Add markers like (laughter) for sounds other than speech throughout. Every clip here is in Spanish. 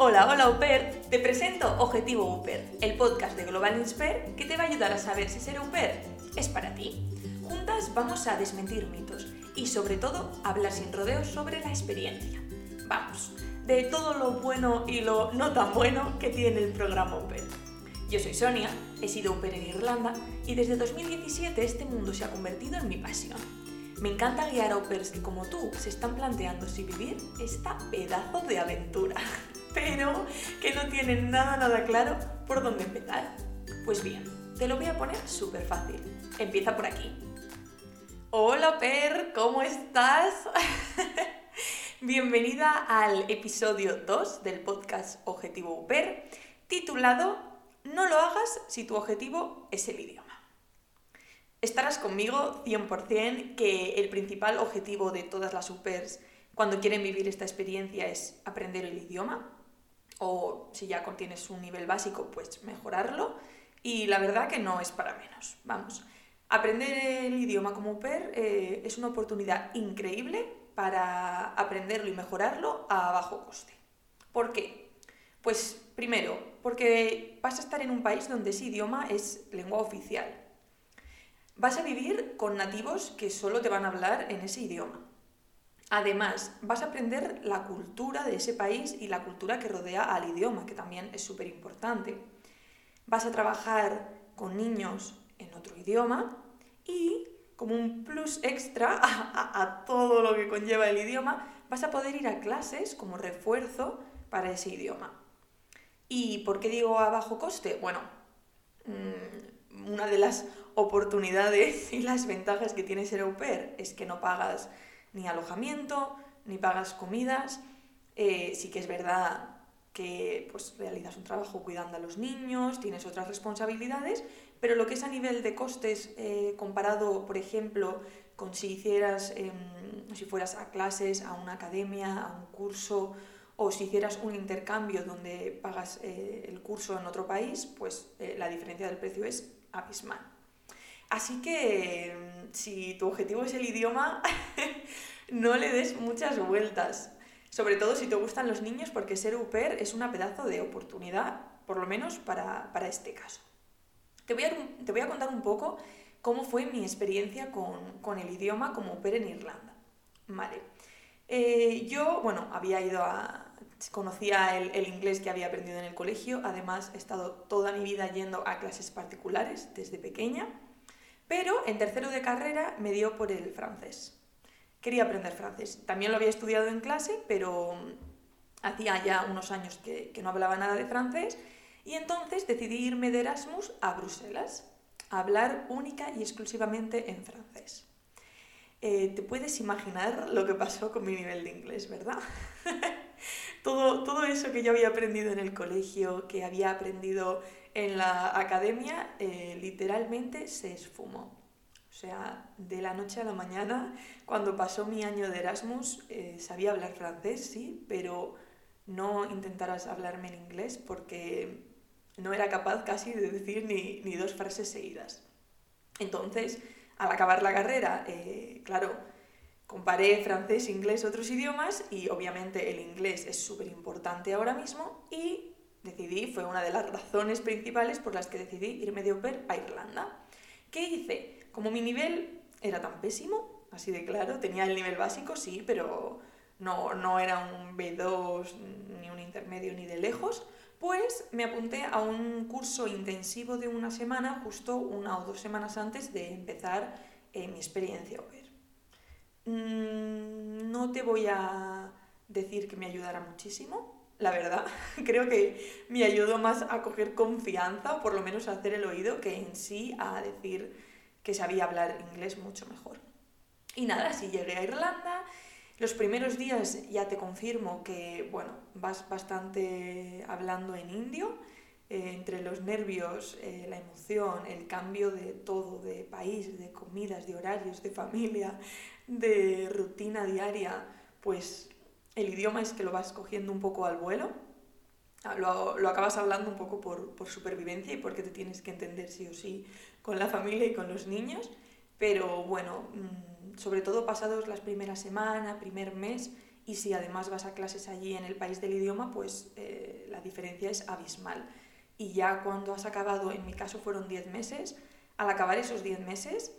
Hola, hola Uper, te presento Objetivo Uper, el podcast de Global Insper que te va a ayudar a saber si ser Uper es para ti. Juntas vamos a desmentir mitos y sobre todo hablar sin rodeos sobre la experiencia. Vamos, de todo lo bueno y lo no tan bueno que tiene el programa Uper. Yo soy Sonia, he sido Uper en Irlanda y desde 2017 este mundo se ha convertido en mi pasión. Me encanta guiar a Upers que como tú se están planteando si vivir esta pedazo de aventura, (laughs) pero que no tienen nada nada claro por dónde empezar. Pues bien, te lo voy a poner súper fácil. Empieza por aquí. Hola Per, ¿cómo estás? (laughs) Bienvenida al episodio 2 del podcast Objetivo UPER, titulado No lo hagas si tu objetivo es el idioma. Estarás conmigo 100% que el principal objetivo de todas las UPERs cuando quieren vivir esta experiencia es aprender el idioma, o si ya contienes un nivel básico, pues mejorarlo, y la verdad que no es para menos. Vamos, aprender el idioma como UPER eh, es una oportunidad increíble para aprenderlo y mejorarlo a bajo coste. ¿Por qué? Pues primero, porque vas a estar en un país donde ese idioma es lengua oficial Vas a vivir con nativos que solo te van a hablar en ese idioma. Además, vas a aprender la cultura de ese país y la cultura que rodea al idioma, que también es súper importante. Vas a trabajar con niños en otro idioma y, como un plus extra (laughs) a, todo lo que conlleva el idioma, vas a poder ir a clases como refuerzo para ese idioma. ¿Y por qué digo a bajo coste? Bueno, mmm, una de las oportunidades (laughs) y las ventajas que tiene ser au pair es que no pagas ni alojamiento, ni pagas comidas. Eh, sí que es verdad que pues, realizas un trabajo cuidando a los niños, tienes otras responsabilidades, pero lo que es a nivel de costes eh, comparado, por ejemplo, con si hicieras, eh, si fueras a clases, a una academia, a un curso, o si hicieras un intercambio donde pagas eh, el curso en otro país, pues la diferencia del precio es abismal. Así que mm, si tu objetivo es el idioma, (laughs) no le des muchas vueltas. Sobre todo si te gustan los niños, porque ser au pair es una pedazo de oportunidad, por lo menos para, este caso. Te voy, a, te voy, a, contar un poco cómo fue mi experiencia con, el idioma como au pair en Irlanda. Vale. Eh, yo, bueno, había ido. Conocía el, el inglés que había aprendido en el colegio, además he estado toda mi vida yendo a clases particulares desde pequeña. Pero en tercero de carrera me dio por el francés. Quería aprender francés. También lo había estudiado en clase, pero hacía ya unos años que, no hablaba nada de francés y entonces decidí irme de Erasmus a Bruselas, a hablar única y exclusivamente en francés. Eh, te puedes imaginar lo que pasó con mi nivel de inglés, ¿verdad? (laughs) todo, todo eso que yo había aprendido en el colegio, que había aprendido en la academia eh, literalmente se esfumó. O sea, de la noche a la mañana, cuando pasó mi año de Erasmus, eh, sabía hablar francés, sí, pero no intentaras hablarme en inglés porque no era capaz casi de decir ni, ni dos frases seguidas. Entonces, al acabar la carrera, eh, claro, comparé francés, inglés, otros idiomas y obviamente el inglés es súper importante ahora mismo y decidí, fue una de las razones principales por las que decidí irme de au a Irlanda. ¿Qué hice? Como mi nivel era tan pésimo, así de claro, tenía el nivel básico, sí, pero no, no era un B2 ni un intermedio ni de lejos, pues me apunté a un curso intensivo de una semana, justo una o dos semanas antes de empezar eh, mi experiencia au mm, no te voy a decir que me ayudara muchísimo, la verdad. (laughs) Creo que me ayudó más a coger confianza, por lo menos a hacer el oído, que en sí a decir que sabía hablar inglés mucho mejor. Y nada, si llegué a Irlanda, los primeros días ya te confirmo que, bueno, vas bastante hablando en indio, eh, entre los nervios, eh, la emoción, el cambio de todo, de país, de comidas, de horarios, de familia, de rutina diaria, pues el idioma es que lo vas cogiendo un poco al vuelo, ah, lo, lo acabas hablando un poco por, por, supervivencia y porque te tienes que entender sí o sí con la familia y con los niños, pero bueno, mm, sobre todo pasados las primeras semanas, primer mes, y si además vas a clases allí en el país del idioma, pues eh, la diferencia es abismal. Y ya cuando has acabado, en mi caso fueron 10 meses, al acabar esos 10 meses,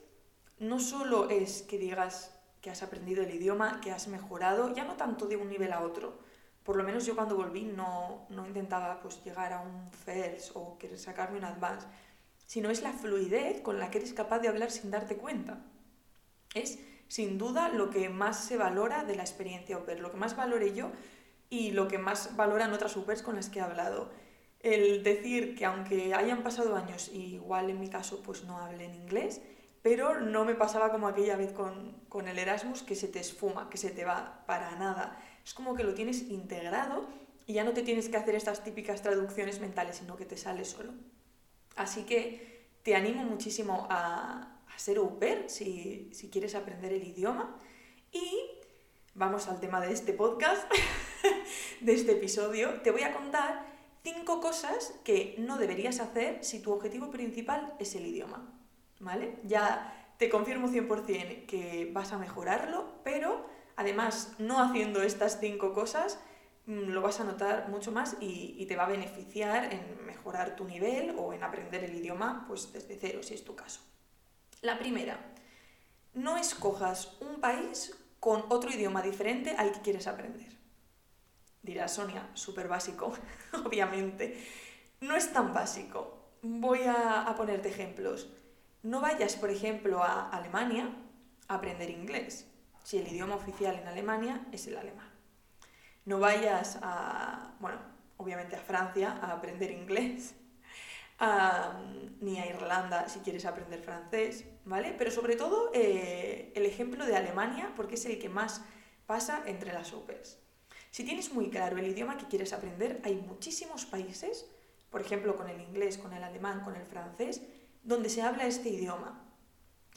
no solo es que digas que has aprendido el idioma, que has mejorado, ya no tanto de un nivel a otro. Por lo menos yo cuando volví no, no intentaba pues, llegar a un first o querer sacarme un advance, sino es la fluidez con la que eres capaz de hablar sin darte cuenta. Es sin duda lo que más se valora de la experiencia au lo que más valore yo y lo que más valoran otras au con las que he hablado. El decir que aunque hayan pasado años, y igual en mi caso pues no hable en inglés, pero no me pasaba como aquella vez con, con el Erasmus que se te esfuma, que se te va para nada. Es como que lo tienes integrado y ya no te tienes que hacer estas típicas traducciones mentales, sino que te sale solo. Así que te animo muchísimo a, ser au pair si, si quieres aprender el idioma. Y vamos al tema de este podcast, (laughs) de este episodio. Te voy a contar cinco cosas que no deberías hacer si tu objetivo principal es el idioma. ¿Vale? Ya te confirmo 100% que vas a mejorarlo, pero además no haciendo estas cinco cosas mm, lo vas a notar mucho más y, y, te va a beneficiar en mejorar tu nivel o en aprender el idioma pues desde cero, si es tu caso. La primera, no escojas un país con otro idioma diferente al que quieres aprender. Dirá Sonia, súper básico, (laughs) obviamente. No es tan básico. Voy a, a, ponerte ejemplos. No vayas, por ejemplo, a Alemania a aprender inglés, si el idioma oficial en Alemania es el alemán. No vayas a, bueno, obviamente a Francia a aprender inglés, (laughs) ni a Irlanda si quieres aprender francés, ¿vale? Pero sobre todo eh, el ejemplo de Alemania, porque es el que más pasa entre las OPEs. Si tienes muy claro el idioma que quieres aprender, hay muchísimos países, por ejemplo con el inglés, con el alemán, con el francés, donde se habla este idioma.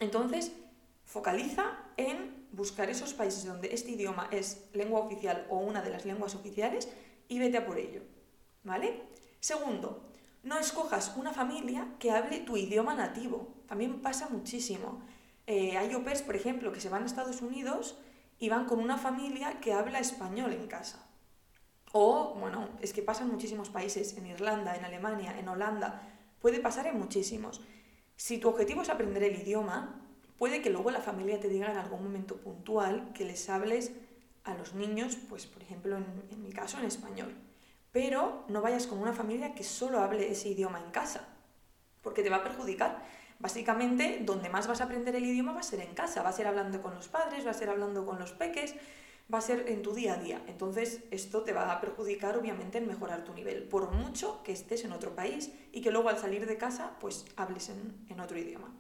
Entonces, focaliza en buscar esos países donde este idioma es lengua oficial o una de las lenguas oficiales y vete a por ello, ¿vale? Segundo, no escojas una familia que hable tu idioma nativo. También pasa muchísimo. Eh, hay au por ejemplo, que se van a Estados Unidos y van con una familia que habla español en casa. O, bueno, es que pasa en muchísimos países, en Irlanda, en Alemania, en Holanda, puede pasar en muchísimos. Si tu objetivo es aprender el idioma, puede que luego la familia te diga en algún momento puntual que les hables a los niños, pues por ejemplo en mi caso en español pero no vayas con una familia que solo hable ese idioma en casa, porque te va a perjudicar. Básicamente, donde más vas a aprender el idioma va a ser en casa, va a ser hablando con los padres, va a ser hablando con los peques, va a ser en tu día a día. Entonces, esto te va a perjudicar obviamente en mejorar tu nivel, por mucho que estés en otro país y que luego al salir de casa, pues hables en, en otro idioma.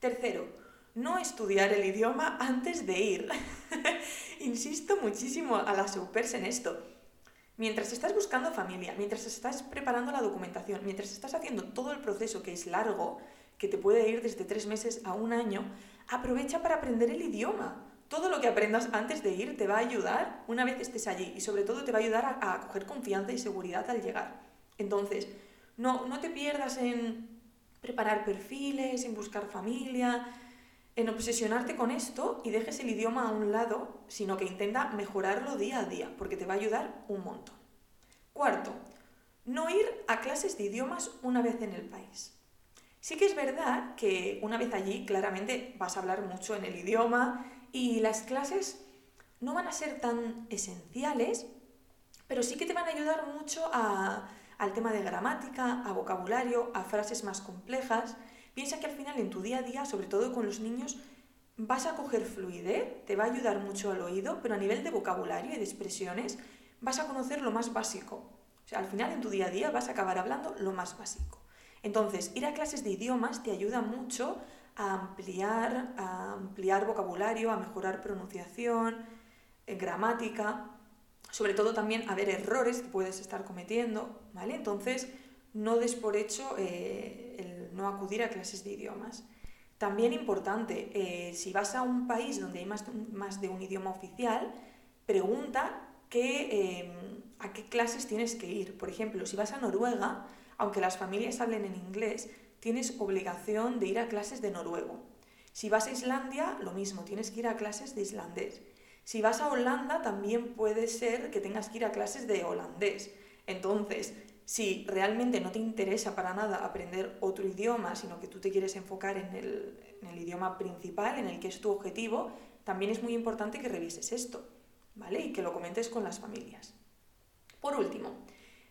Tercero, no estudiar el idioma antes de ir. (laughs) Insisto muchísimo a las supers en esto Mientras estás buscando familia, mientras estás preparando la documentación, mientras estás haciendo todo el proceso que es largo, que te puede ir desde tres meses a un año, aprovecha para aprender el idioma. Todo lo que aprendas antes de ir te va a ayudar una vez estés allí y sobre todo te va a ayudar a, a coger confianza y seguridad al llegar. Entonces, no, no te pierdas en preparar perfiles, en buscar familia, en obsesionarte con esto y dejes el idioma a un lado, sino que intenta mejorarlo día a día, porque te va a ayudar un montón. Cuarto, no ir a clases de idiomas una vez en el país. Sí que es verdad que una vez allí claramente vas a hablar mucho en el idioma y las clases no van a ser tan esenciales, pero sí que te van a ayudar mucho al tema de gramática, a vocabulario, a frases más complejas Piensa que al final en tu día a día, sobre todo con los niños, vas a coger fluidez, te va a ayudar mucho al oído, pero a nivel de vocabulario y de expresiones vas a conocer lo más básico. O sea, al final en tu día a día vas a acabar hablando lo más básico. Entonces, ir a clases de idiomas te ayuda mucho a ampliar, a ampliar vocabulario, a mejorar pronunciación, gramática, sobre todo también a ver errores que puedes estar cometiendo, ¿vale? Entonces, no des por hecho eh, el no acudir a clases de idiomas. También importante, eh, si vas a un país donde hay más de un, idioma oficial, pregunta em, a qué clases tienes que ir. Por ejemplo, si vas a Noruega, aunque las familias hablen en inglés, tienes obligación de ir a clases de noruego. Si vas a Islandia, lo mismo, tienes que ir a clases de islandés. Si vas a Holanda, también puede ser que tengas que ir a clases de holandés. Entonces, si realmente no te interesa para nada aprender otro idioma, sino que tú te quieres enfocar en el, idioma principal, en el que es tu objetivo, también es muy importante que revises esto, ¿vale? Y que lo comentes con las familias. Por último,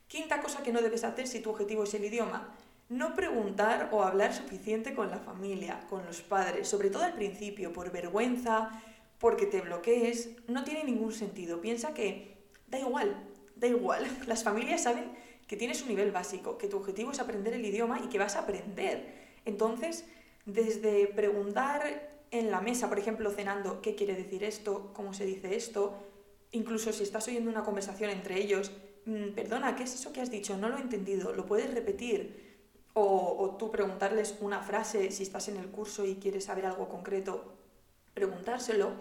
quinta cosa que no debes hacer si tu objetivo es el idioma, no preguntar o hablar suficiente con la familia, con los padres, sobre todo al principio, por vergüenza, porque te bloquees, no tiene ningún sentido. Piensa que da igual, da igual. (laughs) Las familias saben que tienes un nivel básico, que tu objetivo es aprender el idioma y que vas a aprender. Entonces, desde preguntar en la mesa, por ejemplo, cenando, ¿qué quiere decir esto? ¿Cómo se dice esto? Incluso si estás oyendo una conversación entre ellos, mm, perdona, ¿qué es eso que has dicho? No lo he entendido, ¿lo puedes repetir? O, tú preguntarles una frase si estás en el curso y quieres saber algo concreto, preguntárselo,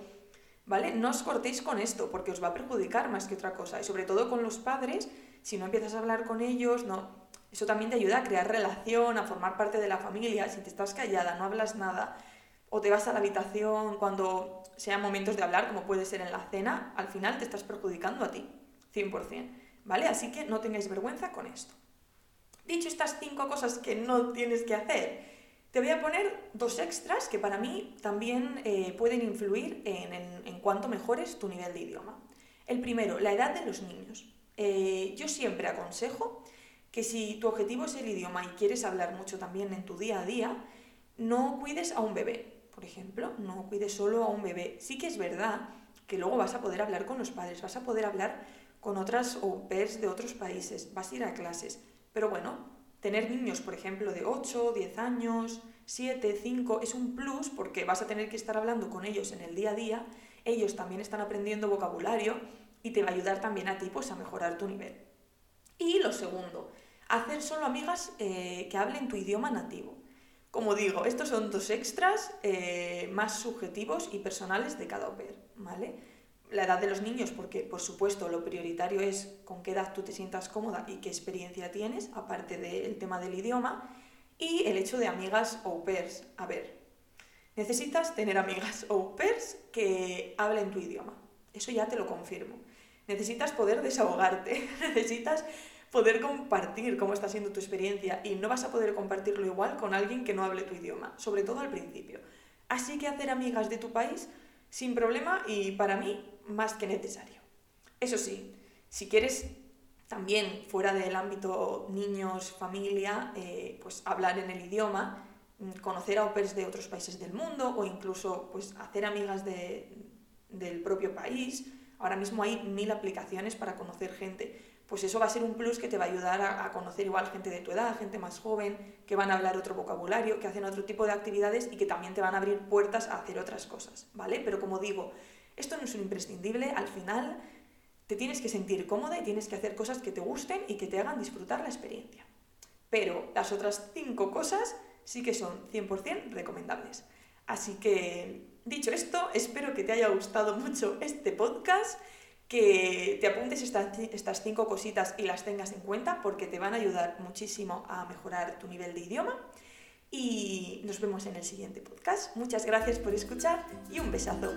¿vale? No os cortéis con esto porque os va a perjudicar más que otra cosa. Y sobre todo con los padres, si no empiezas a hablar con ellos, no. Eso también te ayuda a crear relación, a formar parte de la familia. Si te estás callada, no hablas nada, o te vas a la habitación cuando sean momentos de hablar, como puede ser en la cena, al final te estás perjudicando a ti, 100%. ¿Vale? Así que no tengáis vergüenza con esto. Dicho estas cinco cosas que no tienes que hacer, te voy a poner dos extras que para mí también eh, pueden influir en, en, en cuanto mejores tu nivel de idioma. El primero, la edad de los niños. Eh, yo siempre aconsejo que si tu objetivo es el idioma y quieres hablar mucho también en tu día a día, no cuides a un bebé, por ejemplo, no cuides solo a un bebé. Sí que es verdad que luego vas a poder hablar con los padres, vas a poder hablar con otras au pairs de otros países, vas a ir a clases, pero bueno, tener niños, por ejemplo, de 8, 10 años, 7, 5, es un plus porque vas a tener que estar hablando con ellos en el día a día, ellos también están aprendiendo vocabulario y te va a ayudar también a ti pues, a mejorar tu nivel. Y lo segundo, hacer solo amigas eh, que hablen tu idioma nativo. Como digo, estos son dos extras eh, más subjetivos y personales de cada au ¿vale? La edad de los niños, porque por supuesto lo prioritario es con qué edad tú te sientas cómoda y qué experiencia tienes, aparte del tema del idioma, y el hecho de amigas au pairs. A ver, necesitas tener amigas au pairs que hablen tu idioma. Eso ya te lo confirmo. Necesitas poder desahogarte, (laughs) necesitas poder compartir cómo está siendo tu experiencia y no vas a poder compartirlo igual con alguien que no hable tu idioma, sobre todo al principio. Así que hacer amigas de tu país sin problema y para mí más que necesario. Eso sí, si quieres también fuera del ámbito niños, familia, eh, pues hablar en el idioma, conocer a opers de otros países del mundo o incluso pues hacer amigas de, del propio país, Ahora mismo hay mil aplicaciones para conocer gente. Pues eso va a ser un plus que te va a ayudar a, conocer igual gente de tu edad, gente más joven, que van a hablar otro vocabulario, que hacen otro tipo de actividades y que también te van a abrir puertas a hacer otras cosas, ¿vale? Pero como digo, esto no es un imprescindible, al final te tienes que sentir cómoda y tienes que hacer cosas que te gusten y que te hagan disfrutar la experiencia. Pero las otras cinco cosas sí que son 100% recomendables. Así que Dicho esto, espero que te haya gustado mucho este podcast, que te apuntes estas, estas cinco cositas y las tengas en cuenta porque te van a ayudar muchísimo a mejorar tu nivel de idioma. Y nos vemos en el siguiente podcast. Muchas gracias por escuchar y un besazo.